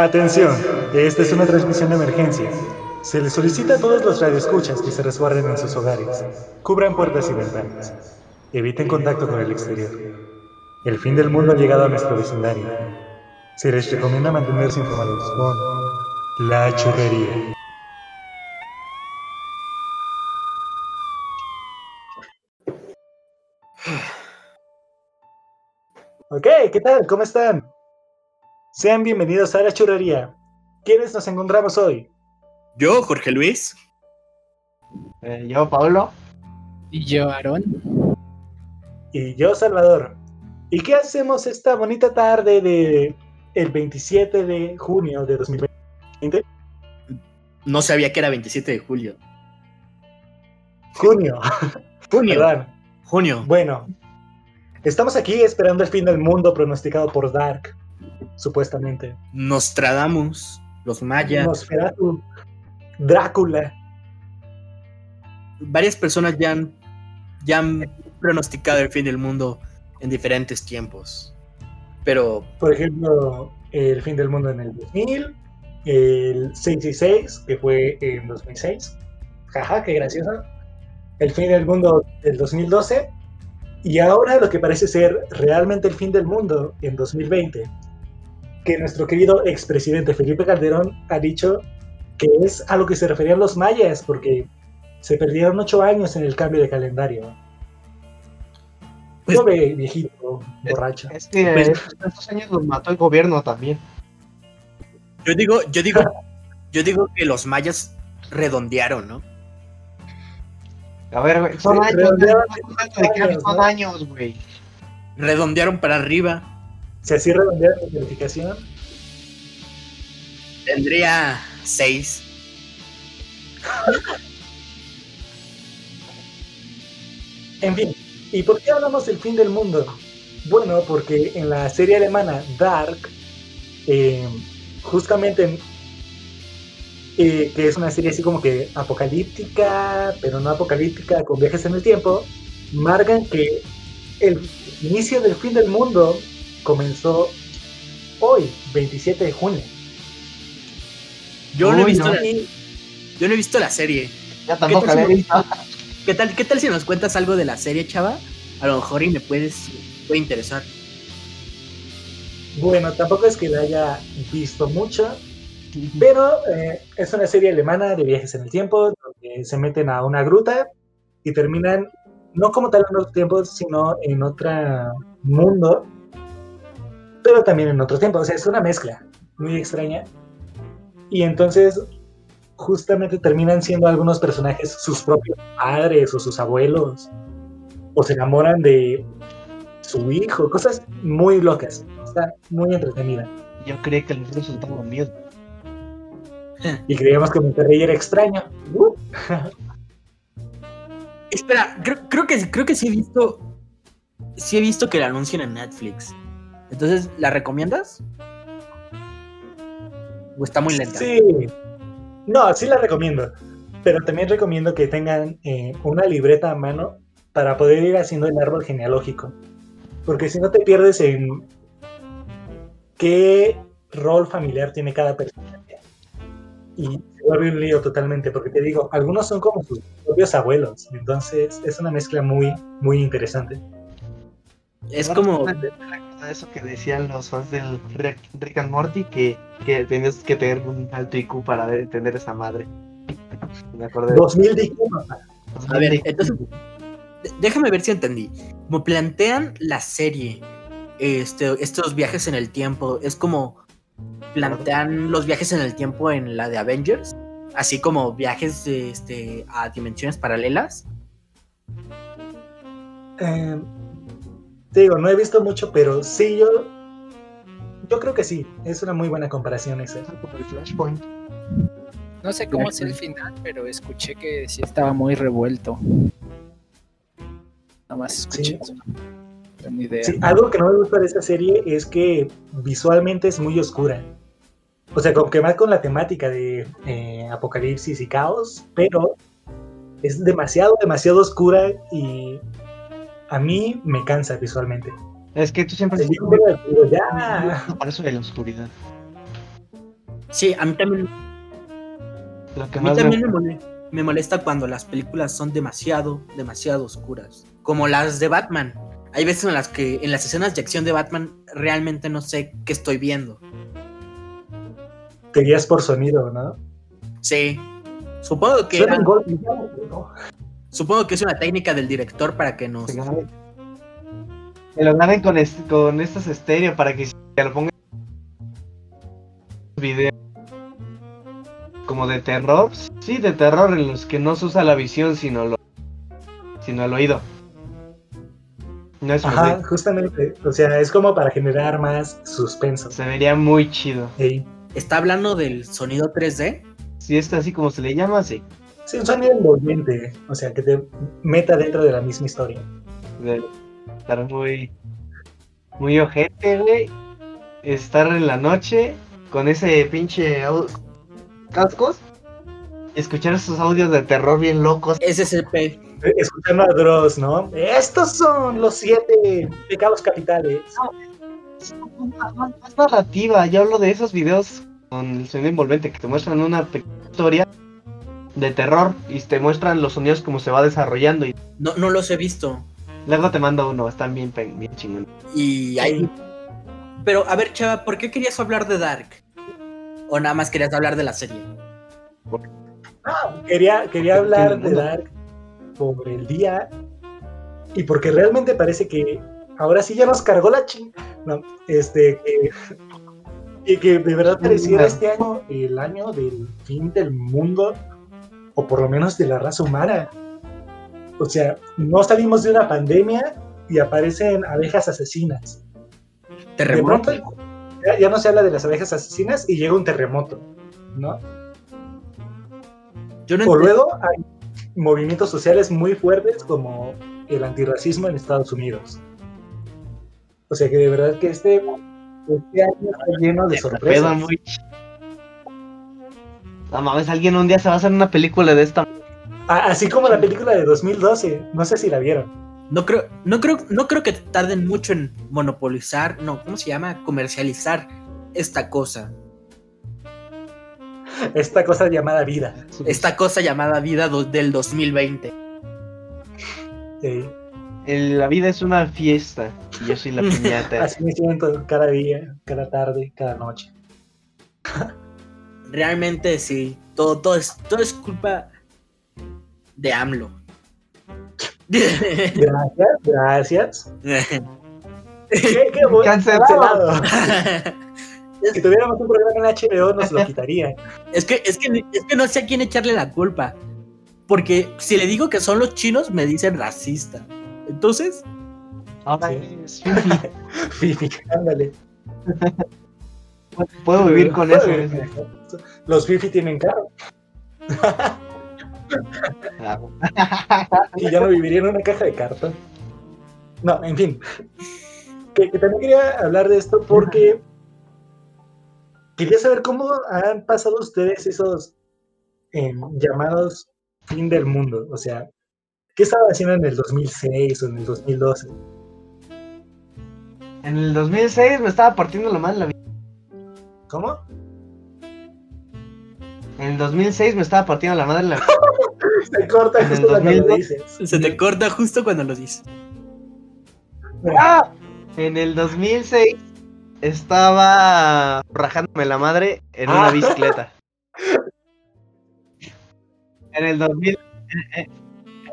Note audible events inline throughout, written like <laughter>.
Atención, esta es una transmisión de emergencia. Se les solicita a todos los radioescuchas que se resguarden en sus hogares. Cubran puertas y ventanas. Eviten contacto con el exterior. El fin del mundo ha llegado a nuestro vecindario. Se les recomienda mantenerse informados con La Churrería. Ok, ¿qué tal? ¿Cómo están? Sean bienvenidos a La Churrería. ¿Quiénes nos encontramos hoy? Yo, Jorge Luis. Eh, yo, Pablo. Y yo, Aarón. Y yo, Salvador. ¿Y qué hacemos esta bonita tarde de el 27 de junio de 2020? No sabía que era 27 de julio. Junio. <laughs> Junio. Perdón. Junio. Bueno, estamos aquí esperando el fin del mundo pronosticado por Dark, supuestamente. Nostradamus, los mayas. Nosferatu, Drácula. Varias personas ya han, ya han pronosticado el fin del mundo en diferentes tiempos. Pero Por ejemplo, el fin del mundo en el 2000, el 666, que fue en 2006. Jaja, qué gracioso. El fin del mundo del 2012. Y ahora lo que parece ser realmente el fin del mundo en 2020. Que nuestro querido expresidente Felipe Calderón ha dicho que es a lo que se referían los mayas, porque se perdieron ocho años en el cambio de calendario. Pues- Pobre viejito, borracho. Es que Pues- estos años los mató el gobierno también. yo digo, yo digo, yo digo que los mayas redondearon, ¿no? A ver, güey, son años. redondearon ¿De qué años, son años, güey? Redondearon para arriba. Si así redondean la calificación, Tendría seis. En fin, ¿y por qué hablamos del fin del mundo? Bueno, porque en la serie alemana Dark, eh, justamente, eh, que es una serie así como que apocalíptica, pero no apocalíptica, con viajes en el tiempo, marcan que el inicio del fin del mundo comenzó hoy, 27 de junio. Yo no he visto no. la, yo no he visto la serie. Ya tampoco tal la he si- visto. ¿Qué tal, qué tal si nos cuentas algo de la serie, chava? A lo mejor y me puedes puede interesar. Bueno, tampoco es que la haya visto mucho, Pero eh, es una serie alemana de viajes en el tiempo, donde se meten a una gruta y terminan, no como tal en otro tiempo, sino en otro mundo, pero también en otro tiempo. O sea, es una mezcla muy extraña. Y entonces, justamente terminan siendo algunos personajes sus propios padres o sus abuelos, o se enamoran de su hijo, cosas muy locas. Está muy entretenida. Yo creí que rusos estaban miedo. Y creíamos que Monterrey era extraño. Uh, Espera, creo, creo que creo que sí he visto. Sí he visto que la anuncian en Netflix. Entonces, ¿la recomiendas? ¿O está muy lenta? Sí. No, sí la recomiendo. Pero también recomiendo que tengan eh, una libreta a mano para poder ir haciendo el árbol genealógico. Porque si no te pierdes en qué rol familiar tiene cada persona. Y se vuelve un lío totalmente, porque te digo, algunos son como sus propios abuelos. Entonces es una mezcla muy, muy interesante. Es como. Eso que decían los fans del Rick, and Morty, que, que tenías que tener un alto IQ para entender esa madre. Me acordé de 2000 de IQ, papá. A ver, entonces. Déjame ver si entendí. Como plantean la serie, este, estos viajes en el tiempo, es como plantean los viajes en el tiempo en la de Avengers, así como viajes este, a dimensiones paralelas. Eh, te digo, no he visto mucho, pero sí, yo, yo creo que sí. Es una muy buena comparación esa. como el Flashpoint. No sé cómo es el final, pero escuché que sí estaba muy revuelto. Nada más escuché Sí. eso. No tengo idea. Sí, algo que no me gusta de esta serie es que visualmente es muy oscura. O sea, como que va con la temática de eh, apocalipsis y caos, pero es demasiado, demasiado oscura y a mí me cansa visualmente. Es que tú siempre Sí, dices, pero ya. <laughs> por eso de la oscuridad. Sí, a mí también, Lo que a mí me- también me, mole- me molesta cuando las películas son demasiado, demasiado oscuras. Como las de Batman. Hay veces en las que en las escenas de acción de Batman realmente no sé qué estoy viendo. Te guías por sonido, ¿no? Sí. Supongo que, Suena era- un golpe, ¿no? Supongo que es una técnica del director para que nos... Que lo graben con, est- con estos estéreo para que se lo pongan video como de terror. Sí, de terror en los que no se usa la visión sino lo sino el oído. No es Ajá, muy- justamente. O sea, es como para generar más suspenso. se vería muy chido. Ey. ¿Está hablando del sonido 3D? Si es así como se le llama, sí. Sí, un sonido envolvente. O sea, que te meta dentro de la misma historia. de estar muy muy ojete, güey. Estar en la noche con ese pinche cascos y escuchar esos audios de terror bien locos. SCP. Eh, Escuchando a Dross, ¿no? Estos son los siete pecados capitales. Es más narrativa, yo hablo de esos videos con el sonido envolvente que te muestran una pequeña historia de terror y te muestran los sonidos como se va desarrollando y No, no los he visto. luego te mando uno, están bien, bien chingón. Y hay... Pero, a ver, Chava, ¿por qué querías hablar de Dark? ¿O nada más querías hablar de la serie? Quería, quería hablar de. Dark por el día y porque realmente parece que ahora sí ya nos cargó la ching. No, este, que, y que de verdad pareciera este año el año del fin del mundo o por lo menos de la raza humana. O sea, no salimos de una pandemia y aparecen abejas asesinas. De pronto Terremoto. ya, ya no se habla de las abejas asesinas y llega un terremoto, ¿no? Yo no O luego hay movimientos sociales muy fuertes como el antirracismo en Estados Unidos. O sea que de verdad que este, este año está lleno de sorpresas. muy No mames, alguien un día se va a hacer una película de esta. Así como la película de 2012, no sé si la vieron. No creo, no creo, no creo que tarden mucho en monopolizar, no, ¿cómo se llama? Comercializar esta cosa. Esta cosa llamada vida. Esta cosa llamada vida do- del 2020. Sí. El- la vida es una fiesta y yo soy la <laughs> piñata. Así me siento cada día, cada tarde, cada noche. Realmente sí, todo, todo, es, todo es culpa de AMLO. <laughs> Gracias, gracias. <laughs> ¿Qué, qué bueno, Cancelado. cancelado. <laughs> Si tuviéramos un programa en HBO nos lo quitaría. es, que, es, que, es que no sé a quién echarle la culpa. Porque si le digo que son los chinos, me dicen racista. Entonces, Ahora Sí. es fifi. Fifi, ándale. Puedo vivir con eso. Los Fifi tienen carro <laughs> y ya no viviría en una caja de cartón. No, en fin. Que, que también quería hablar de esto porque quería saber cómo han pasado ustedes esos eh, llamados fin del mundo. O sea, ¿qué estaban haciendo en el 2006 o en el 2012? En el 2006 me estaba partiendo la madre la vida. ¿Cómo? En el 2006 me estaba partiendo la madre la. <laughs> Se corta justo cuando lo 2002. dices. se te corta justo cuando lo dices. ¡Ah! En el 2006 estaba rajándome la madre en una Ah. bicicleta. <laughs> En el 2000, en,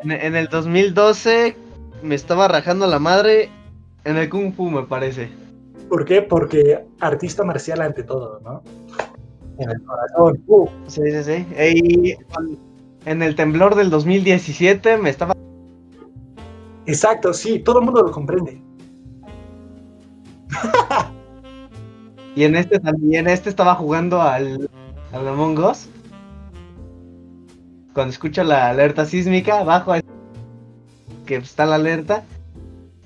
en- en el 2012 me estaba rajando la madre en el Kung Fu, me parece. ¿Por qué? Porque artista marcial ante todo, ¿no? En el corazón. Uh, Sí, sí, sí. Y en el temblor del 2017 me estaba exacto, sí, todo el mundo lo comprende. y en este también este estaba jugando al al Among Us. Cuando escucho la alerta sísmica, bajo a- que está la alerta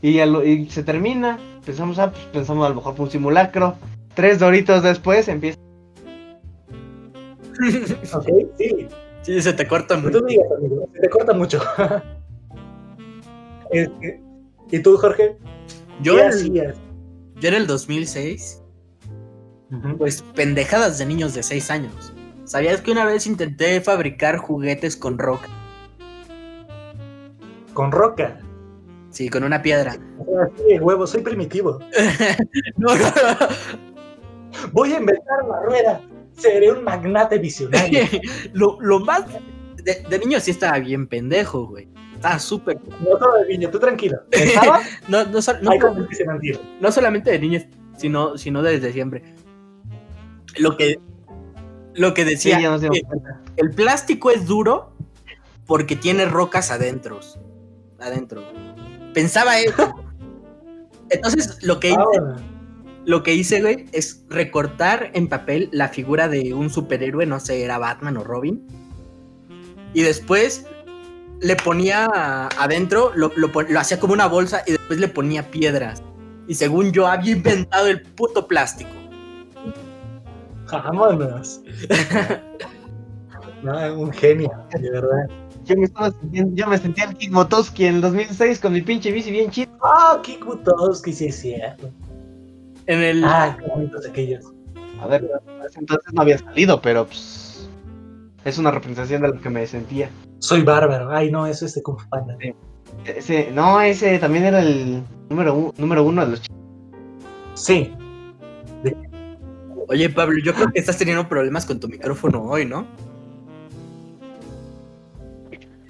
y, ya lo- y se termina. Pensamos, ah, pues pensamos a lo mejor fue un simulacro. Tres doritos después empieza. <laughs> ¿Ok? Sí. Sí, se te corta mucho. tú digas, amigo, se te corta mucho. <laughs> Este, ¿Y tú, Jorge? Yo ¿Qué en, hacías? yo en el 2006 Ujú. Pues pendejadas de niños de 6 años. ¿Sabías que una vez intenté fabricar juguetes con roca? Con roca. Sí, con una piedra. De huevo, soy primitivo. <laughs> No, no, Voy a inventar la rueda. Seré un magnate visionario. <laughs> lo, lo más. De, de niño sí estaba bien pendejo, güey. Estaba súper. No todo de niño, tú tranquilo. Estaba, <laughs> No, no, no, hay cosas que se mantienen. no solamente de niños, sino, sino desde siempre. Lo que. Lo que Sí, decía. ya nos dimos que cuenta. el plástico es duro porque tiene rocas adentro. Adentro. Pensaba eso. Entonces, lo que hice, Ah, lo que hice, güey, es recortar en papel la figura de un superhéroe, no sé, era Batman o Robin. Y después le ponía adentro, lo, lo hacía como una bolsa y después le ponía piedras. Y según yo había inventado el puto plástico. vámonos. <laughs> No, un genio, de verdad. Yo me, estaba sintiendo- yo me sentía el Kik Motoski en el 2006 con mi pinche bici bien chido. Ah, qué Butowski, sí es cierto. En el. Ah, qué bonitos aquellos. A ver, en ese entonces no había salido, pero pues, es una representación de lo que me sentía. Soy bárbaro. Ay, no, eso es de Kung Fu Panda. Ese, no, ese también era el número, u- número uno de los chicos. Sí, Oye, Pablo, yo creo que estás teniendo problemas con tu micrófono hoy, ¿no?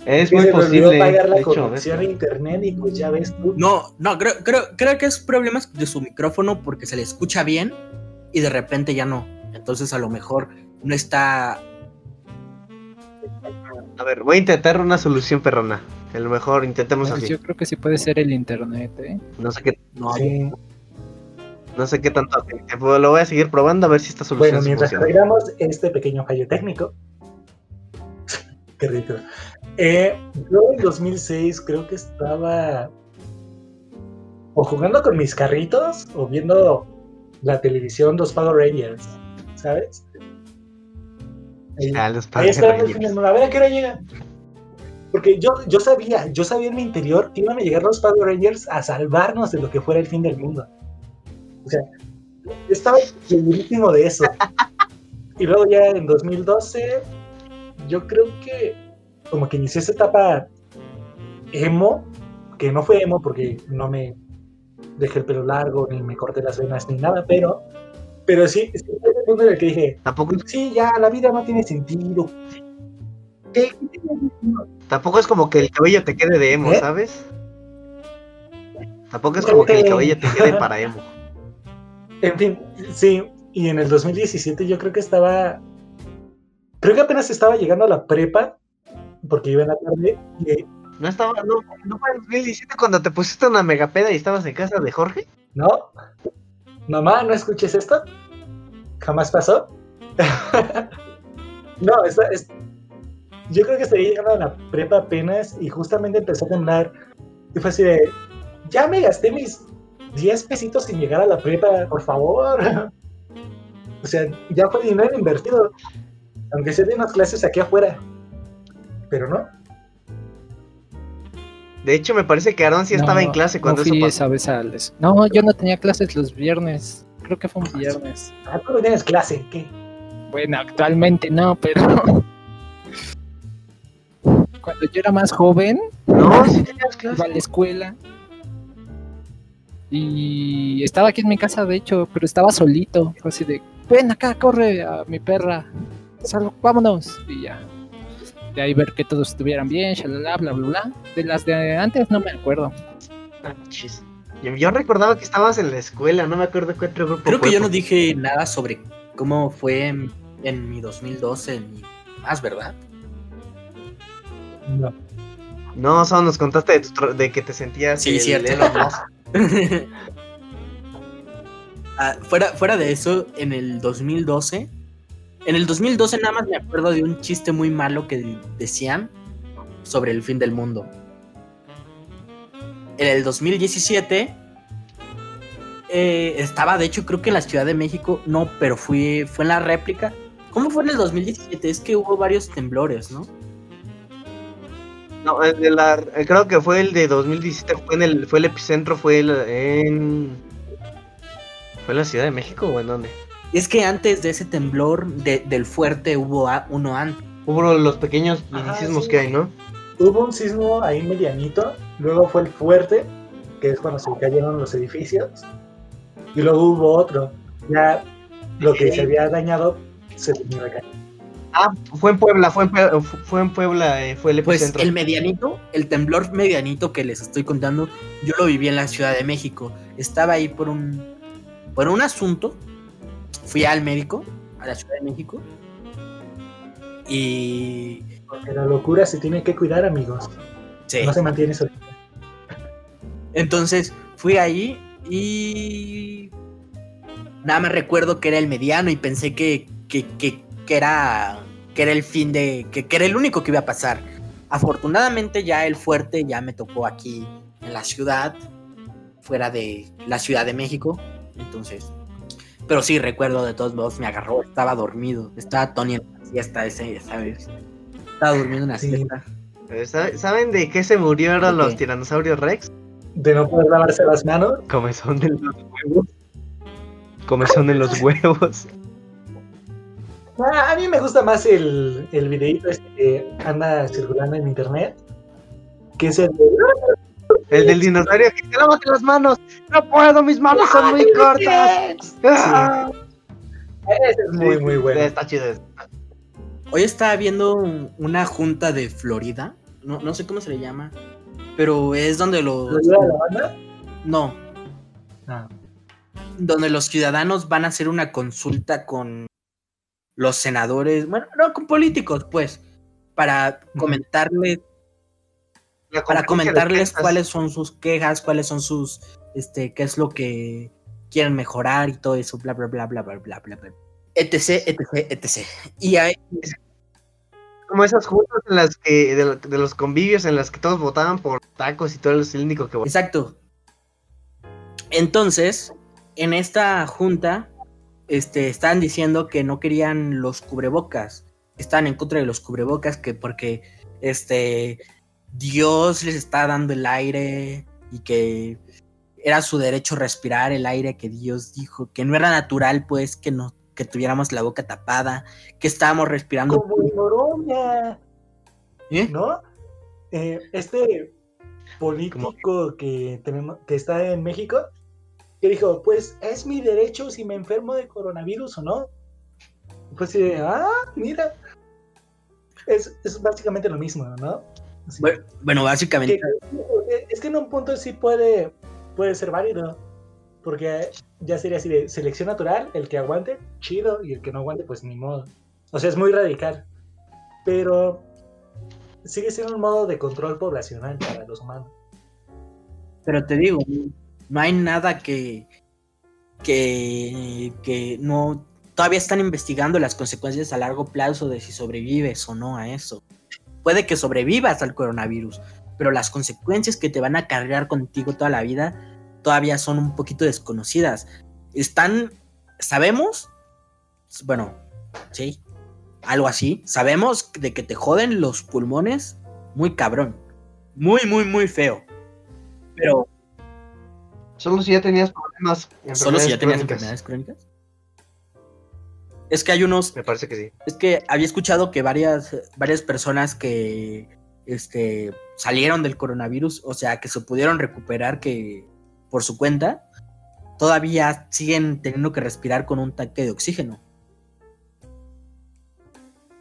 Es que muy posible. pagar la conexión internet y pues ya ves tú. No, no, creo, creo, creo que es problemas de su micrófono porque se le escucha bien y de repente ya no. Entonces a lo mejor no está. A ver, voy a intentar una solución perrona. A lo mejor intentemos Pues así. yo creo que sí puede ser el internet, ¿eh? No sé qué, No, Sí. no sé qué tanto. Lo voy a seguir probando a ver si esta solución Bueno, mientras arreglamos este pequeño fallo técnico. <laughs> Qué rico. Eh, yo en 2006 creo que estaba o jugando con mis carritos o viendo la televisión Los Power Rangers, ¿sabes? Ahí- Ah, los el Rangers. fin del mundo, a ver a qué hora llega. Porque yo, yo sabía, yo sabía en mi interior que iban a llegar los Power Rangers a salvarnos de lo que fuera el fin del mundo. O sea, estaba segurísimo de eso. Y luego ya en 2012, yo creo que como que inicié esa etapa emo, que no fue emo porque no me dejé el pelo largo, ni me corté las venas, ni nada, pero, pero sí, sí fue el punto en el que dije, Tampoco, sí, ya, la vida no tiene sentido. ¿Qué? Tampoco es como que el cabello te quede de emo, ¿Eh? ¿sabes? Tampoco es como que el Eh. cabello te quede <laughs> para emo. En fin, sí, y en el 2017 yo creo que estaba, creo que apenas estaba llegando a la prepa, porque iba en la tarde, y ¿No estaba, no, no fue en 2017 cuando te pusiste una megapeda y estabas en casa de Jorge? ¿No? Mamá, ¿no escuches esto? ¿Jamás pasó? <laughs> no, esta- es- yo creo que estaría llegando a la prepa apenas y justamente empezó a temblar. Y fue así de, ya me gasté mis 10 pesitos sin llegar a la prepa, por favor. <laughs> o sea, ya fue dinero invertido. Aunque sea de unas clases aquí afuera. Pero no. De hecho, me parece que Aaron sí No, estaba en clase cuando no eso fui pasó. esa vez a les- No, yo no tenía clases los viernes. Creo que fue un viernes. Ah, tú no tienes clase, ¿qué? Bueno, actualmente no, pero. <laughs> Cuando yo era más joven, No, sí tenías iba a clase. la escuela. Y estaba aquí en mi casa, de hecho, pero estaba solito. Fue así de, ven acá, corre a mi perra. Salgo, vámonos. Y ya. De ahí ver que todos estuvieran bien, shalala, bla, bla, bla. De las de antes no me acuerdo. Ah. Yo, yo recordaba que estabas en la escuela, no me acuerdo qué otro grupo creo que yo no dije nada sobre cómo fue en, en mi 2012 ni más, ¿verdad? No. No, solo nos contaste de, tu de que te sentías Sí, el cierto. <laughs> Ah, fuera, fuera de eso, en el 2012, en el 2012 nada más me acuerdo de un chiste muy malo que decían sobre el fin del mundo. En el 2017 eh, estaba, de hecho, creo que en la Ciudad de México, no, pero fui, fue en la réplica. ¿Cómo fue en el 2017? Es que hubo varios temblores, ¿no? No, el de la, eh, creo que fue el de 2017, fue en el, fue el epicentro, fue el, en... ¿Fue en la Ciudad de México o en dónde? Es que antes de ese temblor de- del fuerte hubo a- uno antes. Hubo los pequeños Ajá, sí. que hay, ¿no? Hubo un sismo ahí medianito, luego fue el fuerte, que es cuando se cayeron los edificios, y luego hubo otro. Ya lo que se había dañado se terminó de caer. Ah, fue en Puebla, fue en Puebla, fue en Puebla, eh, fue el Pues epicentro. el medianito, el temblor medianito que les estoy contando, yo lo viví en la Ciudad de México. Estaba ahí por un por un asunto. Fui al médico a la Ciudad de México. Y Porque la locura se tiene que cuidar, amigos. sí. No se mantiene eso. Entonces fui ahí y nada más recuerdo que era el mediano y pensé que, que, que- que era que era el fin de que, que era el único que iba a pasar. Afortunadamente ya el fuerte ya me tocó aquí en la ciudad, fuera de la Ciudad de México, entonces. Pero sí recuerdo de todos modos me agarró, estaba dormido, estaba Tony en la siesta ese, ¿sabes? Estaba durmiendo en la Sí. siesta. Eh, ¿sabe- ¿Saben de qué se murieron ¿De los tiranosaurios Rex? De no poder lavarse las manos. Comezón de los huevos. Comezón en los huevos. Ah, a mí me gusta más el, el videito este que anda circulando en internet. Que es el de. El del dinosaurio que te lávate las manos. No puedo, mis manos son muy cortas. Ah. Ese es muy, muy bueno. Está chido. Hoy estaba viendo un- una junta de Florida, no, no sé cómo se le llama, pero es donde los... ¿Lo ayuda a la banda? No, Ah. donde los ciudadanos van a hacer una consulta con los senadores, bueno, no, con políticos, pues, para Ujú. Para comentarles cuáles son sus quejas, cuáles son sus, este, qué es lo que quieren mejorar y todo eso, bla, bla, bla, bla, bla, bla, bla, bla. etc, etc, etc. Y hay, Como esas juntas en las que, de, de los convivios en las que todos votaban por tacos y todo el único que votaba. Exacto. Entonces, en esta junta, este, estaban diciendo que no querían los cubrebocas. Estaban en contra de los cubrebocas, que porque este Dios les está dando el aire y que era su derecho respirar el aire que Dios dijo, que no era natural, pues, que no, que tuviéramos la boca tapada, que estábamos respirando. Como en Oroña, ¿Eh? ¿no? Eh, este político que tenemos, que está en México, que dijo, pues es mi derecho si me enfermo de coronavirus o no. Pues sí, ah, mira. Es, es básicamente lo mismo, ¿no? Así Bueno, bueno, básicamente. que- es que en un punto sí puede, puede ser válido. Porque ya sería así de selección natural, el que aguante, chido, y el que no aguante, pues ni modo. O sea, es muy radical. Pero sigue siendo un modo de control poblacional para los humanos. Pero te digo, no hay nada que, que, que no... Todavía están investigando las consecuencias a largo plazo de si sobrevives o no a eso. Puede que sobrevivas al coronavirus, pero las consecuencias que te van a acarrear contigo toda la vida todavía son un poquito desconocidas. Están, sabemos, bueno, sí, algo así, sabemos de que te joden los pulmones muy cabrón, muy, muy, muy feo. Pero Solo si ya tenías problemas. Solo si ya tenías crónicas. enfermedades crónicas. Es que hay unos. Me parece que sí. Es que había escuchado que varias, varias personas que este, salieron del coronavirus, o sea, que se pudieron recuperar que por su cuenta, todavía siguen teniendo que respirar con un tanque de oxígeno.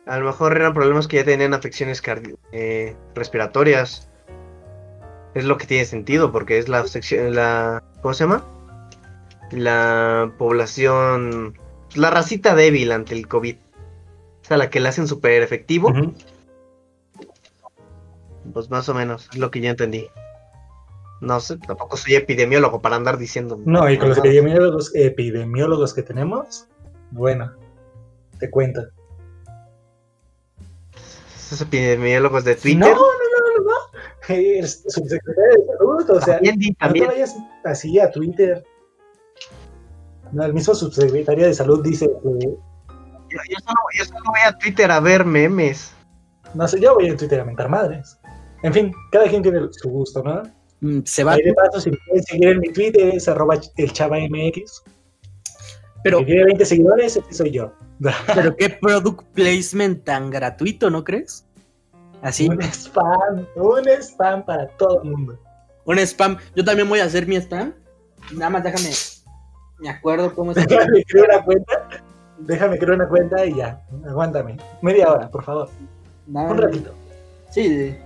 A lo mejor eran problemas que ya tenían afecciones eh, respiratorias. Es lo que tiene sentido, porque es la sección, la, ¿cómo se llama? La población, la racita débil ante el COVID. O sea, la que la hacen súper efectivo, pues más o menos, es lo que yo entendí. No sé, tampoco soy epidemiólogo para andar diciendo. No, y con los epidemiólogos, epidemiólogos que tenemos, bueno, te cuento. Esos epidemiólogos de No, Twitter. no, no, no, no. <laughs> El subsecretario de salud, o sea, también, no te también. vayas así a Twitter. No, el mismo subsecretario de salud dice que, Yo, yo solo, yo solo voy a Twitter a ver memes. no sé, yo voy en Twitter a mentar madres. En fin, cada quien tiene su gusto, ¿no? Mm, Se va. Ahí de paso, si me pueden seguir en mi Twitter, es arroba el chava MX. Pero, que tiene 20 seguidores, ese soy yo. <laughs> pero qué product placement tan gratuito, ¿no crees? Así, Un spam, un spam para todo el mundo. un spam. Yo también voy a hacer mi spam. Nada más déjame. Me acuerdo cómo se <laughs> Déjame crear una cuenta. Déjame crear una cuenta y ya. Aguántame. Media hora, por favor. Un ratito. Sí.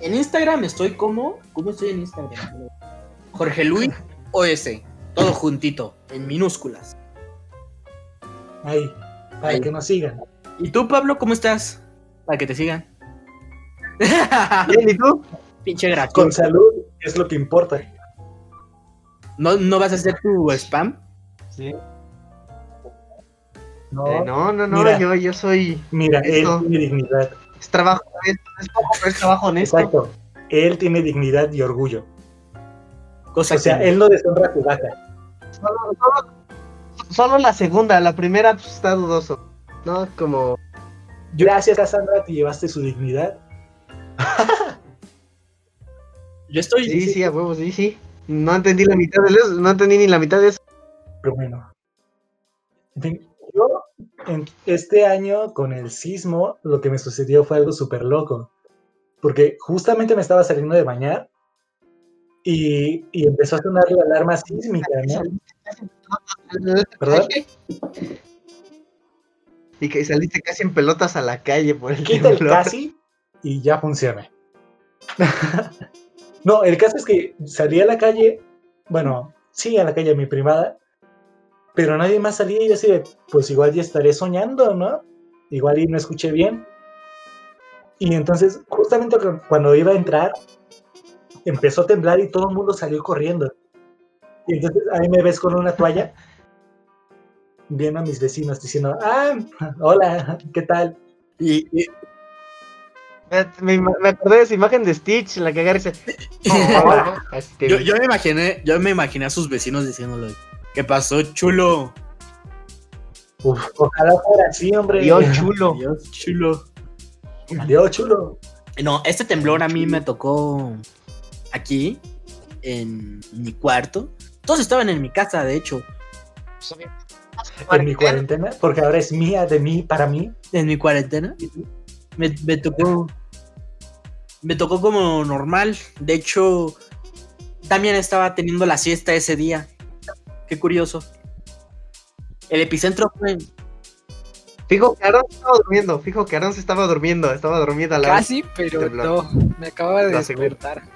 En Instagram estoy como. ¿Cómo estoy en Instagram? Jorge Luis OS. Todo juntito, en minúsculas. Ahí. Para Ahí. que nos sigan. ¿Y tú, Pablo, cómo estás? Para que te sigan. <laughs> Bien, ¿y tú? Pinche gracioso. Con salud es lo que importa. ¿No, ¿No vas a hacer tu spam? Sí. No, Eh, no, no, no, Mira. yo, yo soy. mira, él Eso. tiene dignidad. Es trabajo, es, es poco, pero es trabajo honesto. Exacto. Él tiene dignidad y orgullo. Cosa O sea, que- él no deshonra tu vaca. Solo, solo- solo la segunda, la primera pues, está dudoso. No, como. Gracias, Cassandra, te llevaste su dignidad. Yo estoy. Sí, sí, a huevos, sí, sí. No entendí la mitad de eso, no entendí ni la mitad de eso. Pero bueno. Yo, en este año, con el sismo, lo que me sucedió fue algo súper loco. Porque justamente me estaba saliendo de bañar y, y empezó a sonar la alarma sísmica, ¿no? ¿Perdón? Y que saliste casi en pelotas a la calle por el Quita el casi y ya funciona. <laughs> no, el caso es que salí a la calle, bueno, sí, a la calle, a mi privada, pero nadie más salía y yo así de, pues igual ya estaré soñando, ¿no? Igual y no escuché bien. Y entonces, justamente cu- cuando iba a entrar, empezó a temblar y todo el mundo salió corriendo. Y entonces ahí me ves con una toalla, viendo a mis vecinos diciendo, ah, hola, ¿qué tal? Y- Me, me- me acordé de esa imagen de Stitch, la que agarra y dice. "Hola". Así te yo, me imaginé, yo me imaginé a sus vecinos diciéndole, ¿qué pasó, chulo? Uf, ojalá fuera así, hombre. Dios chulo. Dios, chulo. Dios chulo. No, este temblor a mí me tocó aquí, en mi cuarto. Todos estaban en mi casa, de hecho. En mi cuarentena, porque ahora es mía, de mí, para mí. En mi cuarentena. Me, me tocó. Me tocó como normal. De hecho, también estaba teniendo la siesta ese día. Qué curioso. El epicentro fue. Fijo que Aaron estaba durmiendo, fijo que Aaron se estaba durmiendo, estaba dormida a la vez. Casi, pero no. Me acababa de despertar.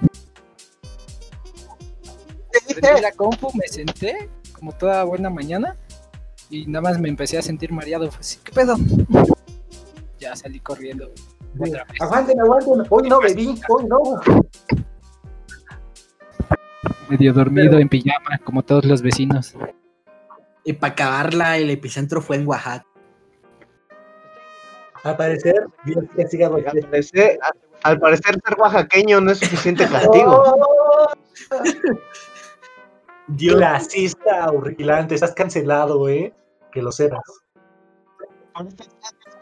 Prendí la compu, me senté, como toda buena mañana, y nada más me empecé a sentir mareado. Fue así, ¿qué pedo? Ya salí corriendo. Vez. Aguanten, aguanten. Hoy no bebí, hoy no. Medio dormido en pijama, como todos los vecinos. Y para acabarla, el epicentro fue en Oaxaca. Al parecer, Dios castiga a al parecer, al parecer ser oaxaqueño no es suficiente <laughs> castigo. ¡Oh! Dios, <laughs> Clasista, horripilante. Estás cancelado, ¿eh? Que lo sepas.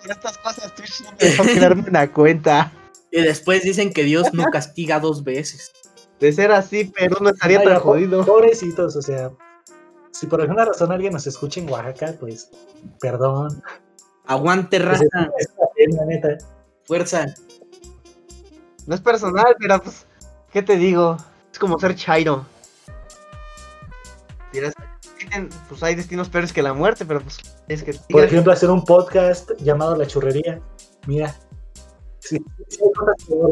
Por estas cosas, Twitch no me dejó crearme una cuenta. y después dicen que Dios no castiga dos veces. De ser así, Perú no estaría Ay, tan jodido. Pobrecitos, o sea. Si por alguna razón alguien nos escucha en Oaxaca, pues, perdón. Aguante, Pues, raza, es pena, neta. fuerza. No es personal, pero pues, ¿qué te digo? Es como ser Chairo. Dirás, pues hay destinos peores que la muerte, pero pues es que Por ejemplo, hacer un podcast llamado La Churrería. Mira. Sí,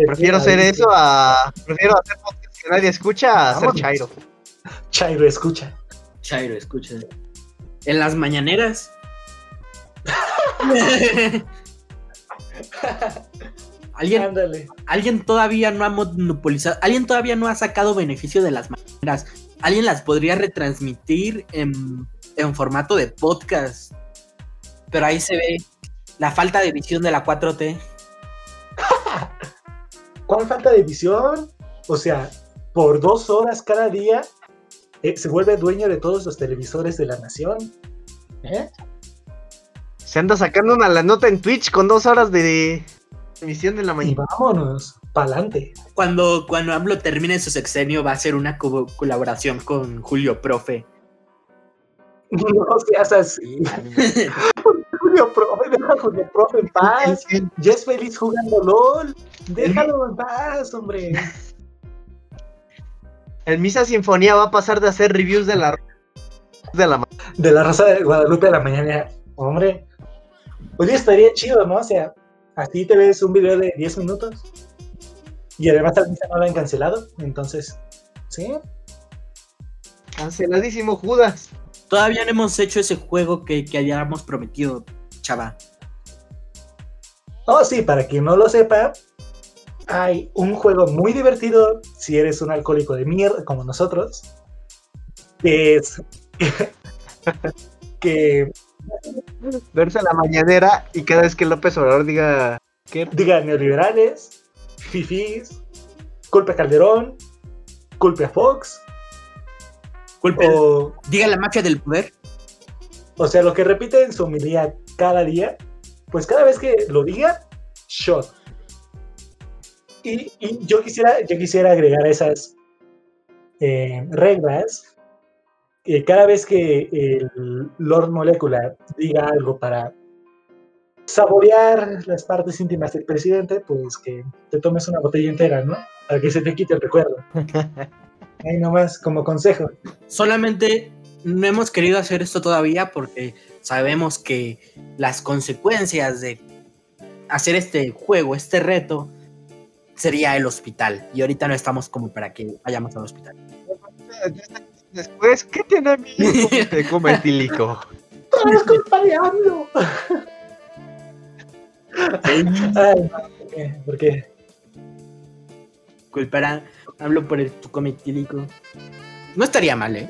prefiero hacer Ahí, eso a hacer podcast que nadie escucha a Vámonos. Chairo. Chairo, escucha. Chairo, escucha. En las mañaneras. <laughs> ¿Alguien, Ándale. alguien todavía no ha monopolizado, alguien todavía no ha sacado beneficio de las mañaneras. Alguien las podría retransmitir en, en formato de podcast. Pero ahí se ve la falta de visión de la 4T. <laughs> ¿Cuál falta de visión? O sea, por dos horas cada día eh, se vuelve dueño de todos los televisores de la nación. ¿Eh? Se anda sacando una la nota en Twitch con dos horas de emisión de la Y mañana. vámonos, pa'lante. Cuando, cuando AMLO termine su sexenio va a ser una co- colaboración con Julio Profe. <laughs> No seas así. <laughs> Julio Profe, <laughs> deja a Julio Profe en paz. Ya es feliz jugando LOL. Déjalo en paz, hombre. El Misa Sinfonía va a pasar de hacer reviews de la de la De la Rosa de Guadalupe a la mañana. Hombre. Oye, estaría chido, ¿no? O sea, así te ves un video de 10 minutos. Y además al Misa no lo han cancelado. Entonces, ¿sí? Canceladísimo Judas. Todavía no hemos hecho ese juego que, que habíamos prometido, chava. Oh, sí, para quien no lo sepa, hay un juego muy divertido si eres un alcohólico de mierda como nosotros. Que es. <laughs> que. Verse la mañanera y cada vez que López Obrador diga. ¿qué? Diga neoliberales, fifís, culpe a Calderón, culpe a Fox. Culpe, O, diga la mafia del poder. o sea, lo que repite en su homilía cada día, pues cada vez que lo diga, shot. Y, y yo, quisiera, yo quisiera agregar esas eh, reglas. que cada vez que el Lord Molecular diga algo para saborear las partes íntimas del presidente, pues que te tomes una botella entera, ¿no? Para que se te quite el recuerdo. <laughs> Ahí nomás, como consejo. Solamente no hemos querido hacer esto todavía porque sabemos que las consecuencias de hacer este juego, este reto, sería el hospital. Y ahorita no estamos como para que vayamos al hospital. Después, ¿qué tiene mi hijo? <laughs> Te come etílico. ¡Todo es culpa de AMLO! Ay, ¿por qué? ¿Por qué? Culparán, hablo por el tu cometílico. No estaría mal, ¿eh?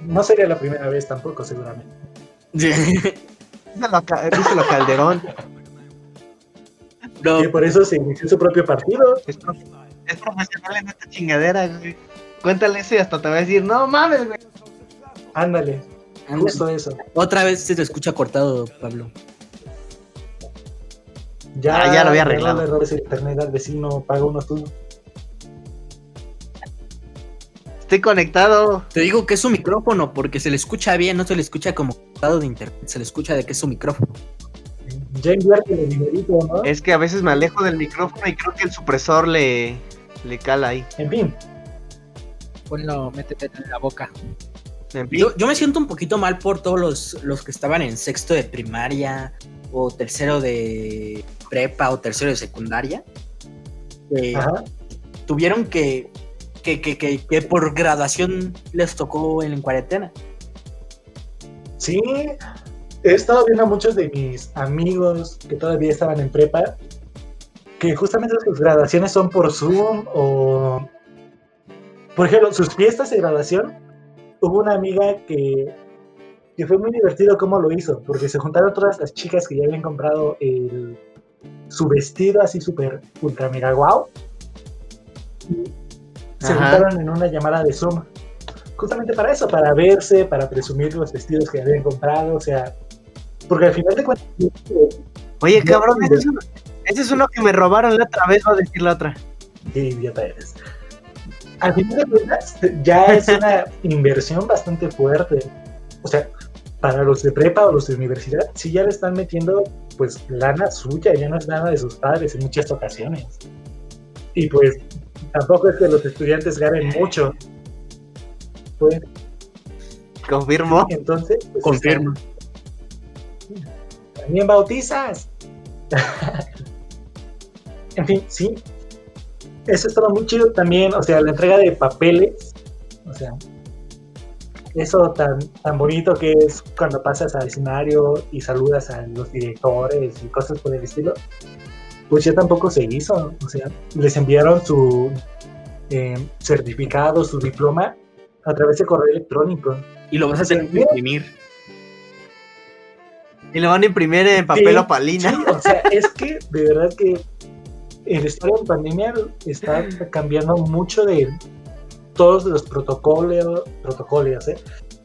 No sería la primera vez tampoco, seguramente. Díselo a Ca- díselo a Calderón. No, Que por eso se inició su propio partido. Es, pro- es profesional en esta chingadera, güey. Cuéntale eso y hasta te va a decir, no mames, güey. Ándale, anda. justo eso. Otra vez se te escucha cortado, Pablo. Ya, Ah, ya lo había arreglado. el error de internet al vecino, paga uno tú. Estoy conectado. Te digo que es su micrófono porque se le escucha bien, no se le escucha como cortado de internet, se le escucha de que es su micrófono. Ya invierte el dinerito, ¿no? Es que a veces me alejo del micrófono y creo que el supresor le, le cala ahí. En fin, Ponlo, métete en la boca. En fin, Yo, yo me siento un poquito mal por todos los, los que estaban en sexto de primaria o tercero de prepa o tercero de secundaria. que ajá. tuvieron que que, que, que, por graduación les tocó en cuarentena. Sí, he estado viendo a muchos de mis amigos que todavía estaban en prepa, que justamente sus graduaciones son por Zoom o, por ejemplo, sus fiestas de graduación. Hubo una amiga que, que fue muy divertido cómo lo hizo, porque se juntaron todas las chicas que ya habían comprado su vestido así súper ultra mega guau. Y se juntaron en una llamada de Zoom justamente para eso, para verse, para presumir los vestidos que habían comprado, o sea, porque al final de cuentas, oye, cabrón, ese es, uno, ese es uno que me robaron la otra vez, va a decir la otra. qué idiota eres. Al final de cuentas, ya es una <laughs> inversión bastante fuerte. O sea, para los de prepa o los de universidad, sí ya le están metiendo, pues, lana suya, ya no es lana de sus padres en muchas ocasiones. Y pues, tampoco es que los estudiantes ganen mucho. Pues, Confirmo. entonces, pues, Confirmo. También bautizas. en fin, sí. Eso estaba muy chido también. O sea, la entrega de papeles. O sea, eso tan, tan bonito que es cuando pasas al escenario y saludas a los directores y cosas por el estilo. Pues ya tampoco se hizo. O sea, les enviaron su eh, certificado, su diploma a través de correo electrónico. Y lo vas a tener que imprimir. Y lo van a imprimir en papel Sí, opalina. Sí, o sea, es que de verdad que el estar en pandemia está cambiando mucho de todos los protocolos, protocolos, ¿eh?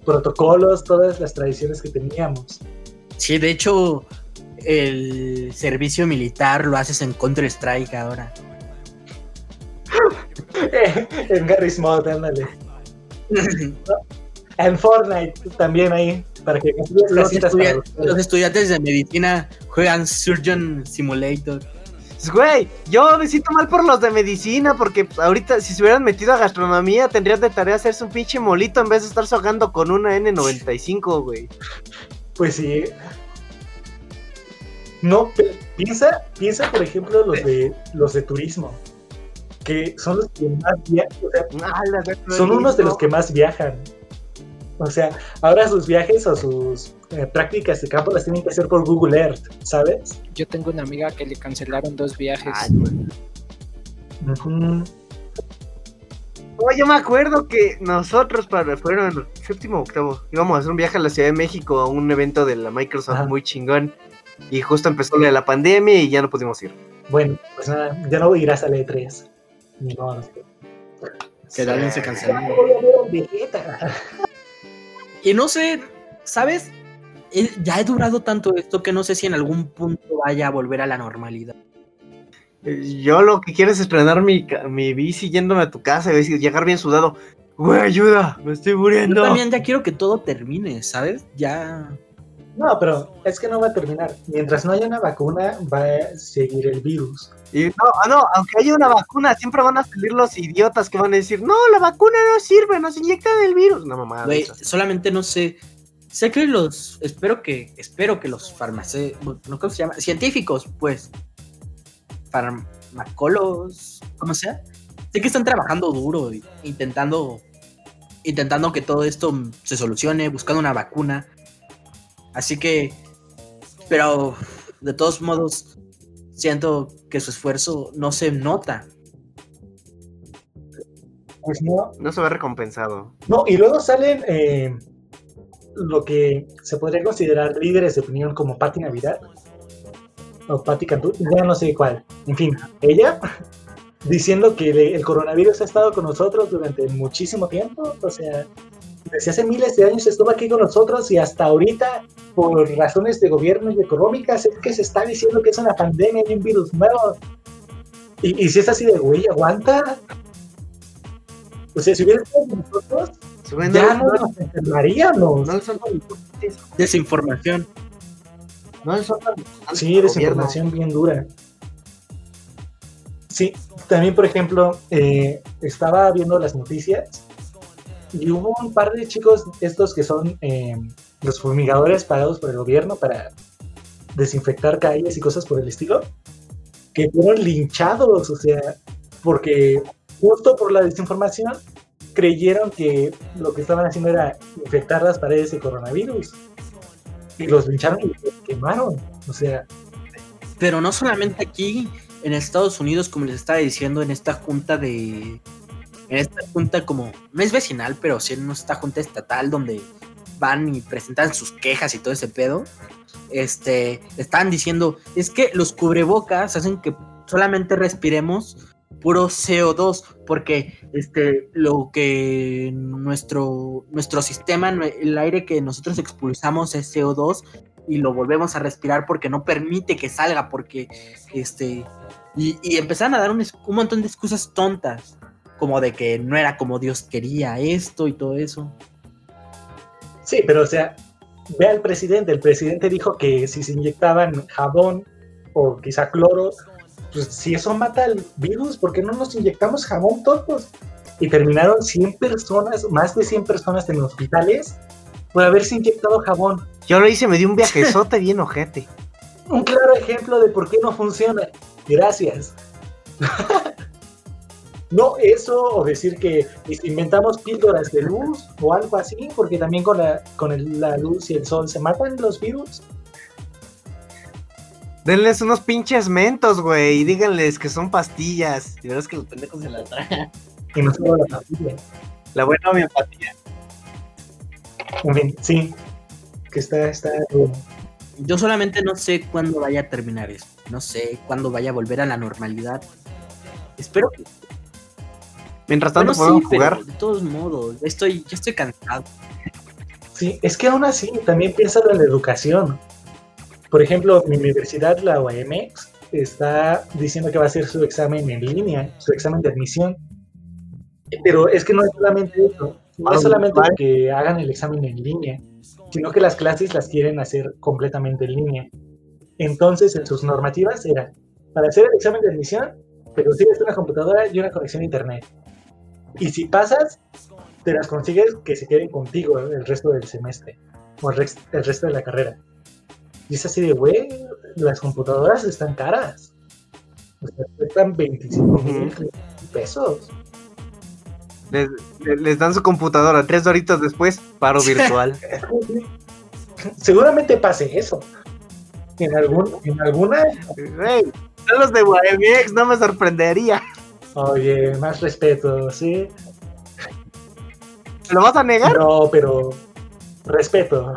protocolos, todas las tradiciones que teníamos. Sí, de hecho, el servicio militar lo haces en Counter-Strike ahora. <laughs> en Garry's Mod, ándale. <laughs> En Fortnite también ahí, para que Los, casitas estudia- para los estudiantes de medicina juegan Surgeon Simulator. Pues, Güey, yo me siento mal por los de medicina, porque ahorita si se hubieran metido a gastronomía tendrían de tarea hacerse un pinche molito en vez de estar ahogando con una N95, güey. Pues sí. No, piensa, piensa por ejemplo los de los de turismo, que son los que más viajan, o sea, Ah, son unos de los que más viajan. O sea, ahora sus viajes o sus eh, prácticas de campo las tienen que hacer por Google Earth, ¿sabes? Yo tengo una amiga que le cancelaron dos viajes. Ay. Oh, yo me acuerdo que nosotros para fueron séptimo o octavo íbamos a hacer un viaje a la Ciudad de México a un evento de la Microsoft Ajá. muy chingón y justo empezó la pandemia y ya no pudimos ir. Bueno, pues nada, ya no irás a la E3. Ni modo. Que también se canceló. Voy a ver a Vegeta. Y no sé, ¿sabes? Ya he durado tanto esto que no sé si en algún punto vaya a volver a la normalidad. Eh, Yo lo que quiero es estrenar mi, ca- mi bici yéndome a tu casa y decir, llegar bien sudado. Güey, ayuda, me estoy Yo muriendo. también ya quiero que todo termine, ¿sabes? Ya. No, pero es que no va a terminar. Mientras no haya una vacuna, va a seguir el virus. Y no, ah, no, aunque haya una vacuna, siempre van a salir los idiotas que van a decir, no, la vacuna no sirve, nos inyectan el virus. No, mamá. Güey, solamente no sé. Sé que los. Espero que. Espero que los farmacéuticos. ¿no? ¿Cómo se llama? Científicos, pues. Farmacólogos. Como sea. Sé que están trabajando duro. Intentando. Intentando que todo esto se solucione. Buscando una vacuna. Así que. Pero. De todos modos. Siento que su esfuerzo no se nota. Pues no, No se ve recompensado. No, y luego salen eh, lo que se podría considerar líderes de opinión como Patti Navidad o Patti Cantú, ya no sé cuál. En fin, ella <laughs> diciendo que el coronavirus ha estado con nosotros durante muchísimo tiempo, o sea, desde hace miles de años estuvo aquí con nosotros y hasta ahorita, por razones de gobierno y económicas, es que se está diciendo que es una pandemia y un virus nuevo. Y, y si es así de, güey, aguanta. O sea, si hubiera estado con nosotros, ya no, no no, nos enfermaríamos. no le son Desinformación. no son Sí, gobierno. desinformación bien dura. Sí, también, por ejemplo, eh, estaba viendo las noticias y hubo un par de chicos, estos que son eh, los fumigadores pagados por el gobierno para desinfectar calles y cosas por el estilo, que fueron linchados, o sea, porque justo por la desinformación creyeron que lo que estaban haciendo era infectar las paredes de coronavirus. Y los lincharon y los quemaron. O sea, Pero no solamente aquí, en Estados Unidos, como les estaba diciendo, en esta junta de. En esta junta como. No es vecinal, pero sí en esta junta estatal donde van y presentan sus quejas y todo ese pedo. Este. Estaban diciendo. Es que los cubrebocas hacen que solamente respiremos puro CO2. Porque este. Lo que nuestro. Nuestro sistema, el aire que nosotros expulsamos es CO2 y lo volvemos a respirar porque no permite que salga, porque este. Y, y empezaron a dar un, un montón de excusas tontas, como de que no era como Dios quería esto y todo eso. sí, pero o sea, ve al presidente. El presidente dijo que si se inyectaban jabón o quizá cloro, pues si eso mata al virus, ¿por qué no nos inyectamos jabón todos? Y terminaron 100 personas, más de 100 personas en hospitales por haberse inyectado jabón. Yo lo hice, me di un viajezote bien ojete. <laughs> Un claro ejemplo de por qué no funciona. Gracias. <laughs> no eso o decir que inventamos píldoras de luz o algo así, porque también con la, con el- la luz y el sol se matan los virus. Denles unos pinches mentos, güey, y díganles que son pastillas. Y verás que los pendejos se la traen. Y no solo la pastilla. La buena homeopatía. Sí. Que está, está. Yo solamente no sé cuándo vaya a terminar esto. No sé cuándo vaya a volver a la normalidad. Espero que. Mientras tanto Bueno, podemos sí, pero jugar. de todos modos, ya estoy, ya estoy cansado. Sí, es que aún así también piénsalo en la educación. Por ejemplo, mi universidad, la UAMX, está diciendo que va a hacer su examen en línea, su examen de admisión. Pero es que no es solamente eso. no es solamente que hagan el examen en línea, sino que las clases las quieren hacer completamente en línea. Entonces, en sus normativas era, para hacer el examen de admisión, te consigues una computadora y una conexión a internet. Y si pasas, te las consigues que se queden contigo el resto del semestre o el, resto de la carrera. Y es así de, güey, las computadoras están caras. O sea, cuestan 25 mil pesos. Les, dan su computadora, tres horitas después, paro <laughs> virtual. Seguramente pase eso. En, algún, en alguna. Hey, son los de YMX, no me sorprendería. Oye, más respeto, ¿sí? ¿Lo vas a negar? No, pero respeto.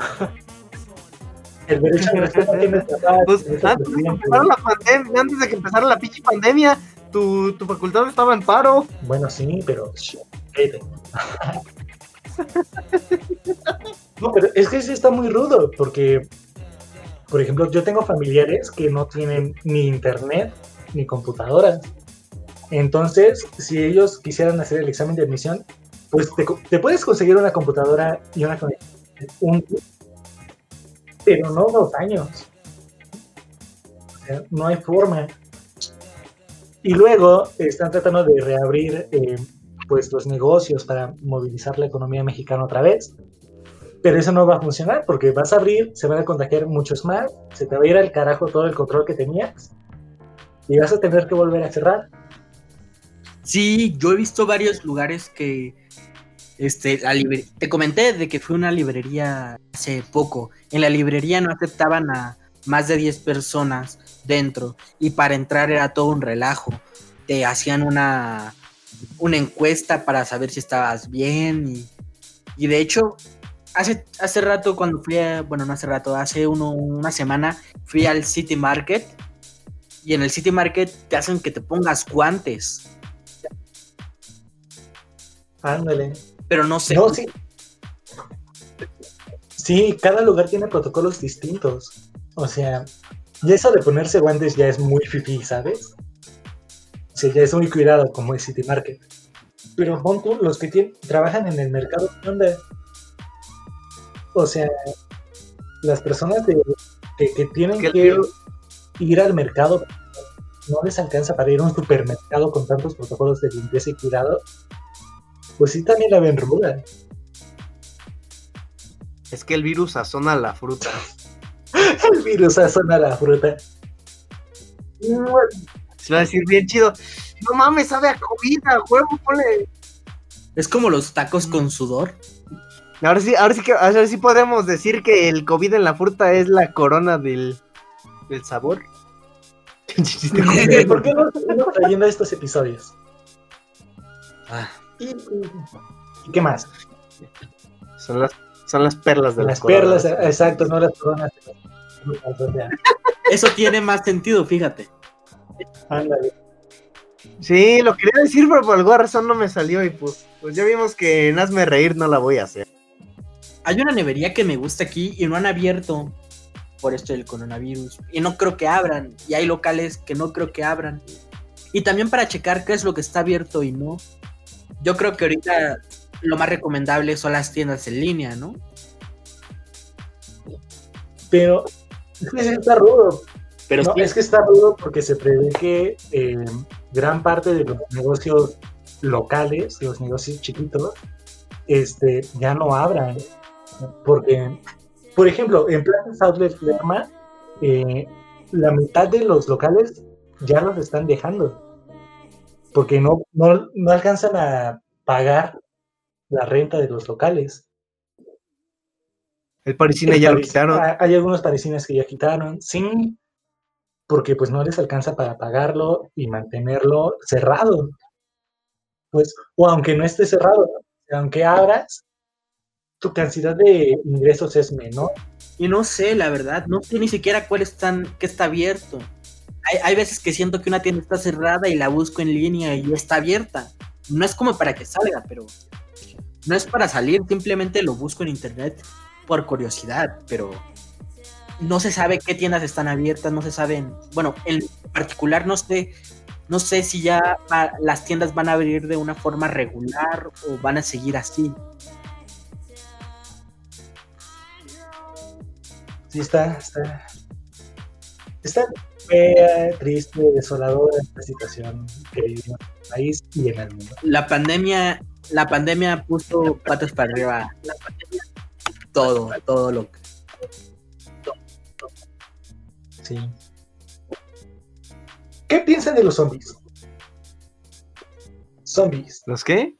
El derecho a <laughs> respeto tiene pues, antes, de la pandemia, antes de que empezara la pinche pandemia, tu, tu facultad estaba en paro. Bueno, sí, pero <laughs> no, pero es que sí está muy rudo, porque, por ejemplo, yo tengo familiares que no tienen ni internet ni computadoras. Entonces, si ellos quisieran hacer el examen de admisión, pues te, puedes conseguir una computadora y una conexión, pero no dos años. No hay forma. Y luego están tratando de reabrir eh, pues los negocios para movilizar la economía mexicana otra vez. Pero eso no va a funcionar porque vas a abrir, se van a contagiar muchos más, se te va a ir al carajo todo el control que tenías y vas a tener que volver a cerrar. Sí, yo he visto varios lugares que este, te comenté de que fue una librería hace poco. En la librería no aceptaban a más de 10 personas dentro y para entrar era todo un relajo. Te hacían una una encuesta para saber si estabas bien. Y, de hecho, hace, hace rato cuando fui a, bueno, no hace rato, hace una semana fui al City Market. Y en el City Market te hacen que te pongas guantes. Ándale. Pero no sé. No, sí. Sí, cada lugar tiene protocolos distintos. O sea, y eso de ponerse guantes ya es muy fifi, ¿sabes? sea, ya es muy cuidado como es City Market. Pero pon los que trabajan en el mercado, ¿qué onda? O sea, las personas que, tienen que ir al mercado no les alcanza para ir a un supermercado con tantos protocolos de limpieza y cuidado, pues sí también la ven ruda. Es que el virus asona la fruta. <laughs> el virus asona la fruta. Se va a decir bien chido. No mames, sabe a comida, huevo, ponle. Es como los tacos con sudor. Ahora sí, ahora sí que, ahora sí podemos decir que el COVID en la fruta es la corona del, del sabor. <laughs> ¿Por qué no estamos trayendo estos episodios? Ah. ¿Y, qué más? Son las, son las perlas de las perlas, exacto, no las coronas. Eso tiene más sentido, fíjate. Ándale. Sí, lo quería decir, pero por alguna razón no me salió y pues, pues ya vimos que en Hazme Reír no la voy a hacer. Hay una nevería que me gusta aquí y no han abierto por esto del coronavirus. Y no creo que abran. Y hay locales que no creo que abran. Y también para checar qué es lo que está abierto y no. Yo creo que ahorita lo más recomendable son las tiendas en línea, ¿no? Pero es que está rudo, pero no, es que está rudo porque se prevé que eh, gran parte de los negocios locales, los negocios chiquitos, este, ya no abran. Porque, por ejemplo, en Plaza Outlet Lerma, eh, la mitad de los locales ya los están dejando. Porque no, no, no alcanzan a pagar la renta de los locales. El parisina ya lo quitaron. Hay algunos parisines que ya quitaron. Sí, porque pues no les alcanza para pagarlo y mantenerlo cerrado. Pues, o aunque no esté cerrado, aunque abras, tu cantidad de ingresos es menor. Y no sé, la verdad, no sé ni siquiera cuál están, que está abierto. Hay, hay, veces que siento que una tienda está cerrada y la busco en línea y está abierta. No es como para que salga, pero no es para salir, simplemente lo busco en internet por curiosidad, pero no se sabe qué tiendas están abiertas, no se saben, bueno, en particular no sé No sé si ya las tiendas van a abrir de una forma regular o van a seguir así. Sí, está, está. Está fea, triste, desoladora esta situación que vivimos en el país y en el mundo. La pandemia, la pandemia puso patas para arriba. Todo, todo lo que. Sí. ¿Qué piensan de los zombies? Zombies, ¿Los qué?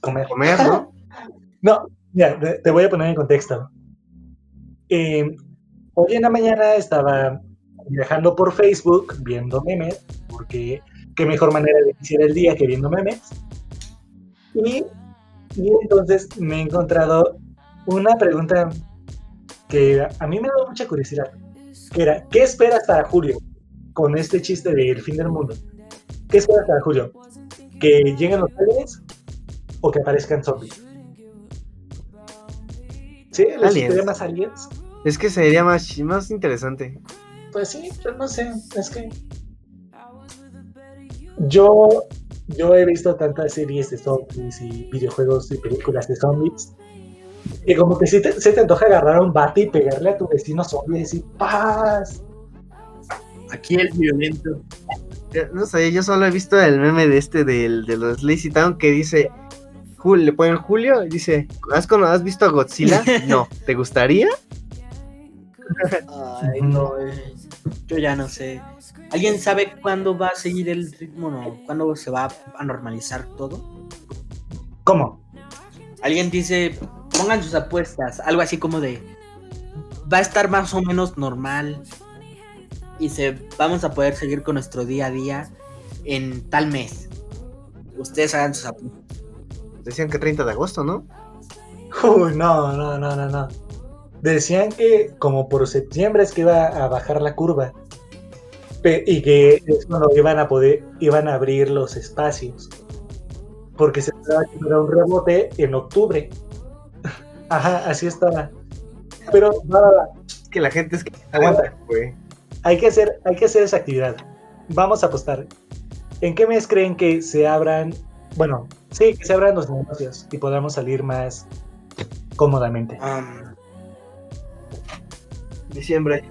comer. Comer, ¿no? <laughs> No, ya, te voy a poner en contexto. Eh, hoy en la mañana estaba viajando por Facebook viendo memes, porque qué mejor manera de iniciar el día que viendo memes. Y, y entonces me he encontrado una pregunta que a mí me da mucha curiosidad, que era, ¿qué esperas para Julio con este chiste del fin del mundo? ¿Qué esperas para Julio? ¿Que lleguen los aliens o que aparezcan zombies? ¿Sí? ¿Les Aliens. más aliens? Es que sería más, más interesante. Pues sí, pero no sé, es que yo, yo he visto tantas series de zombies y videojuegos y películas de zombies que como que sí te- se te antoja agarrar un bate y pegarle a tu vecino zombie y decir paz. Aquí el violento. Eh, No sé, yo solo he visto el meme de este del, de los Lazy Town que dice. Jul- le ponen Julio y dice: ¿Has, ¿Has visto a Godzilla? <laughs> No. ¿Te gustaría? Ay, no, eh, yo ya no sé. ¿Alguien sabe cuándo va a seguir el ritmo? No? ¿Cuándo se va a normalizar todo? ¿Cómo? Alguien dice, pongan sus apuestas, algo así como de, va a estar más o menos normal y se vamos a poder seguir con nuestro día a día en tal mes. Ustedes hagan sus apuestas. Decían que 30 de agosto, ¿no? Uy, no, no, no, no, no. Decían que como por septiembre es que iba a bajar la curva y que es cuando iban a poder, iban a abrir los espacios. Porque se esperaba que hubiera un rebote en octubre. <laughs> Ajá, así estaba. Pero. Es que la gente es que. Aguanta. güey. hay que hacer, hay que hacer esa actividad. Vamos a apostar. ¿En qué mes creen que se abran? Bueno, sí, que se abran los negocios y podamos salir más cómodamente. Um, Diciembre.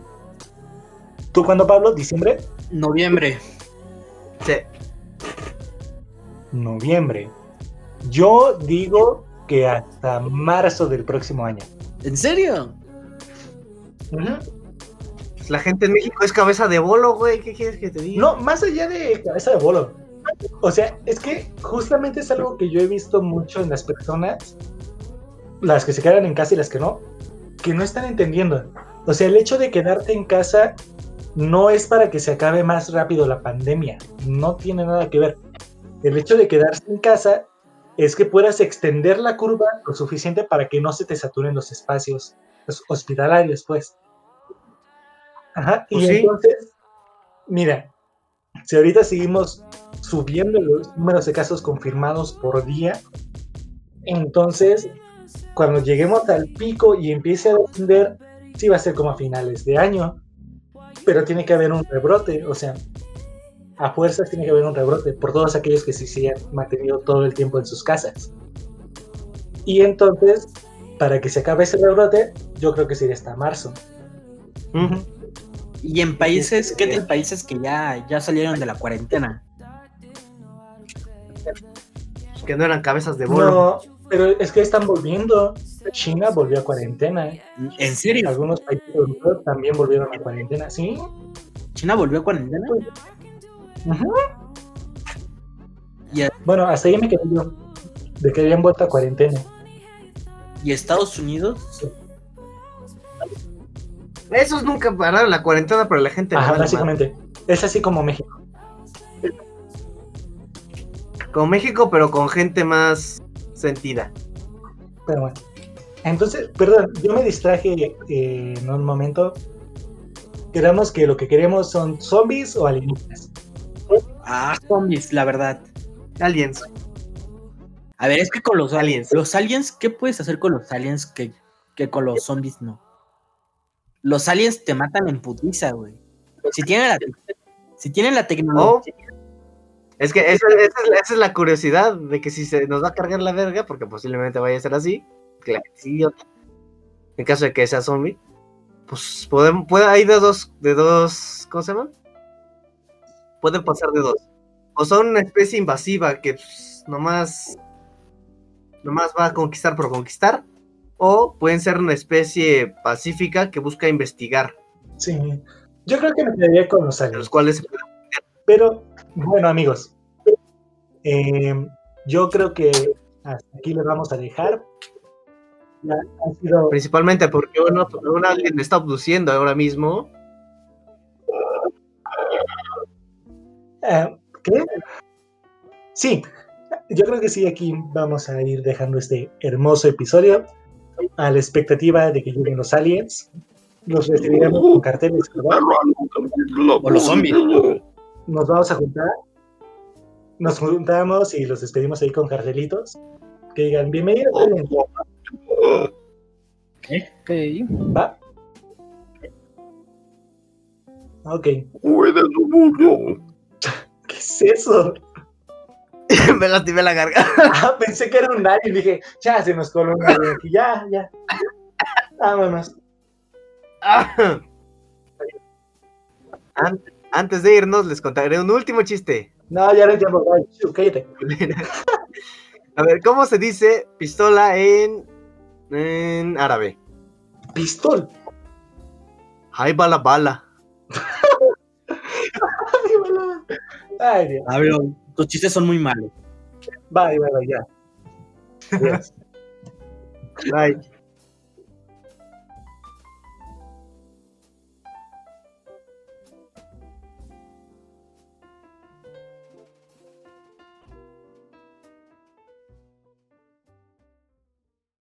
¿Tú cuándo, Pablo? ¿Diciembre? noviembre. Sí. Noviembre. Yo digo que hasta marzo del próximo año. ¿En serio? La gente en México es cabeza de bolo, güey. ¿Qué quieres que te diga? No, más allá de cabeza de bolo. O sea, es que justamente es algo que yo he visto mucho en las personas, las que se quedan en casa y las que no, que no están entendiendo. O sea, el hecho de quedarte en casa no es para que se acabe más rápido la pandemia. No tiene nada que ver. El hecho de quedarse en casa es que puedas extender la curva lo suficiente para que no se te saturen los espacios los hospitalarios, pues. Ajá, y Pues sí. entonces, mira, si ahorita seguimos subiendo los números de casos confirmados por día, entonces cuando lleguemos al pico y empiece a descender, sí va a ser como a finales de año, pero tiene que haber un rebrote, o sea, a fuerzas tiene que haber un rebrote por todos aquellos que sí se han mantenido todo el tiempo en sus casas. Y entonces, para que se acabe ese rebrote, yo creo que sería hasta marzo. Y en países, ¿qué tal países que ya, ya salieron de la cuarentena? Que no eran cabezas de bolo. No, pero es que están volviendo. China volvió a cuarentena. ¿En serio? Algunos países europeos también volvieron a cuarentena, ¿sí? ¿China volvió a cuarentena? Ujú. ¿Y, Bueno, hasta ahí me quedé yo. De que habían vuelto a cuarentena. y Estados Unidos? Esos nunca pararon la cuarentena, pero la gente. Ajá, básicamente. Es así como México. Con México, pero con gente más sentida. Pero bueno. Entonces, perdón, yo me distraje eh, en un momento. Queramos que lo que queremos son zombies o alienígenas. Ah, zombies, la verdad. Aliens. A ver, es que con los Aliens. Los aliens, ¿qué puedes hacer con los aliens que, que con los zombies no? Los aliens te matan en putiza, güey. Si tienen la, si tienen la tecnología. O- Es que esa, esa es, la- esa es la curiosidad de que si se nos va a cargar la verga, porque posiblemente vaya a ser así, en caso de que sea zombie, pues podemos, puede, hay de dos, de dos, ¿cómo se llama? Pueden pasar de dos. O son una especie invasiva que pues, nomás, nomás va a conquistar por conquistar, o pueden ser una especie pacífica que busca investigar, Sí. Yo creo que me quedaría con los aliens. los cuales Pero, bueno, amigos, eh, yo creo que hasta aquí le vamos a dejar. Ya ha sido. Principalmente porque uno, un alguien me está abduciendo ahora mismo. eh, ¿Qué? Sí, yo creo que sí, aquí vamos a ir dejando este hermoso episodio a la expectativa de que lleguen los aliens. Los recibiremos con carteles, ¿verdad? O los zombies. Nos vamos a juntar. Nos juntamos y los despedimos ahí con cartelitos. Que digan, bienvenidos, aliens. Ok. ¿Va? Ok. <laughs> ¿Qué es eso? <laughs> me lastimé la garganta. Ah, pensé que era un alien. Dije, ya se nos coló un alien aquí. Ya, ya. Vámonos. An- Antes de irnos, les contaré un último chiste. No, ya no. Chu, Cállate. <laughs> A ver, ¿cómo se dice pistola en, en árabe? Pistol. Hay bala bala. Ay. Ay, tus chistes son muy malos. Bye, bye, bye, ya. <laughs> Bye.